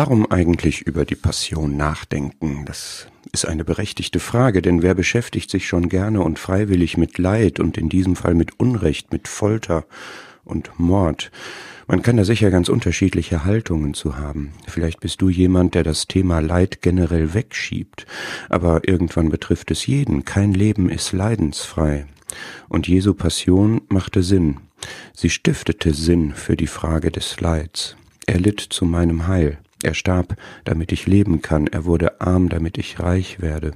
Warum eigentlich über die Passion nachdenken? Das ist eine berechtigte Frage, denn wer beschäftigt sich schon gerne und freiwillig mit Leid und in diesem Fall mit Unrecht, mit Folter und Mord? Man kann da sicher ganz unterschiedliche Haltungen zu haben. Vielleicht bist du jemand, der das Thema Leid generell wegschiebt, aber irgendwann betrifft es jeden. Kein Leben ist leidensfrei. Und Jesu Passion machte Sinn. Sie stiftete Sinn für die Frage des Leids. Er litt zu meinem Heil. Er starb, damit ich leben kann. Er wurde arm, damit ich reich werde.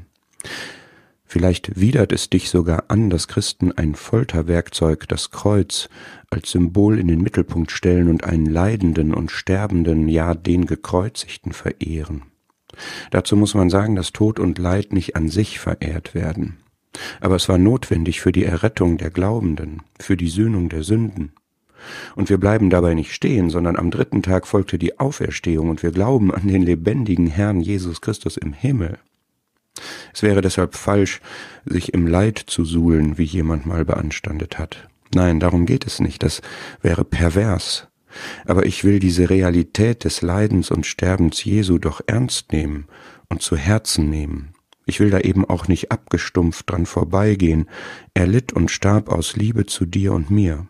Vielleicht widert es dich sogar an, dass Christen ein Folterwerkzeug, das Kreuz, als Symbol in den Mittelpunkt stellen und einen Leidenden und Sterbenden, ja den Gekreuzigten verehren. Dazu muss man sagen, dass Tod und Leid nicht an sich verehrt werden. Aber es war notwendig für die Errettung der Glaubenden, für die Sühnung der Sünden. Und wir bleiben dabei nicht stehen, sondern am dritten Tag folgte die Auferstehung und wir glauben an den lebendigen Herrn Jesus Christus im Himmel. Es wäre deshalb falsch, sich im Leid zu suhlen, wie jemand mal beanstandet hat. Nein, darum geht es nicht, das wäre pervers. Aber ich will diese Realität des Leidens und Sterbens Jesu doch ernst nehmen und zu Herzen nehmen. Ich will da eben auch nicht abgestumpft dran vorbeigehen. Er litt und starb aus Liebe zu dir und mir.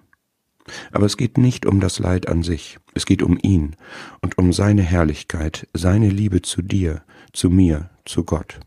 Aber es geht nicht um das Leid an sich, es geht um ihn und um seine Herrlichkeit, seine Liebe zu dir, zu mir, zu Gott.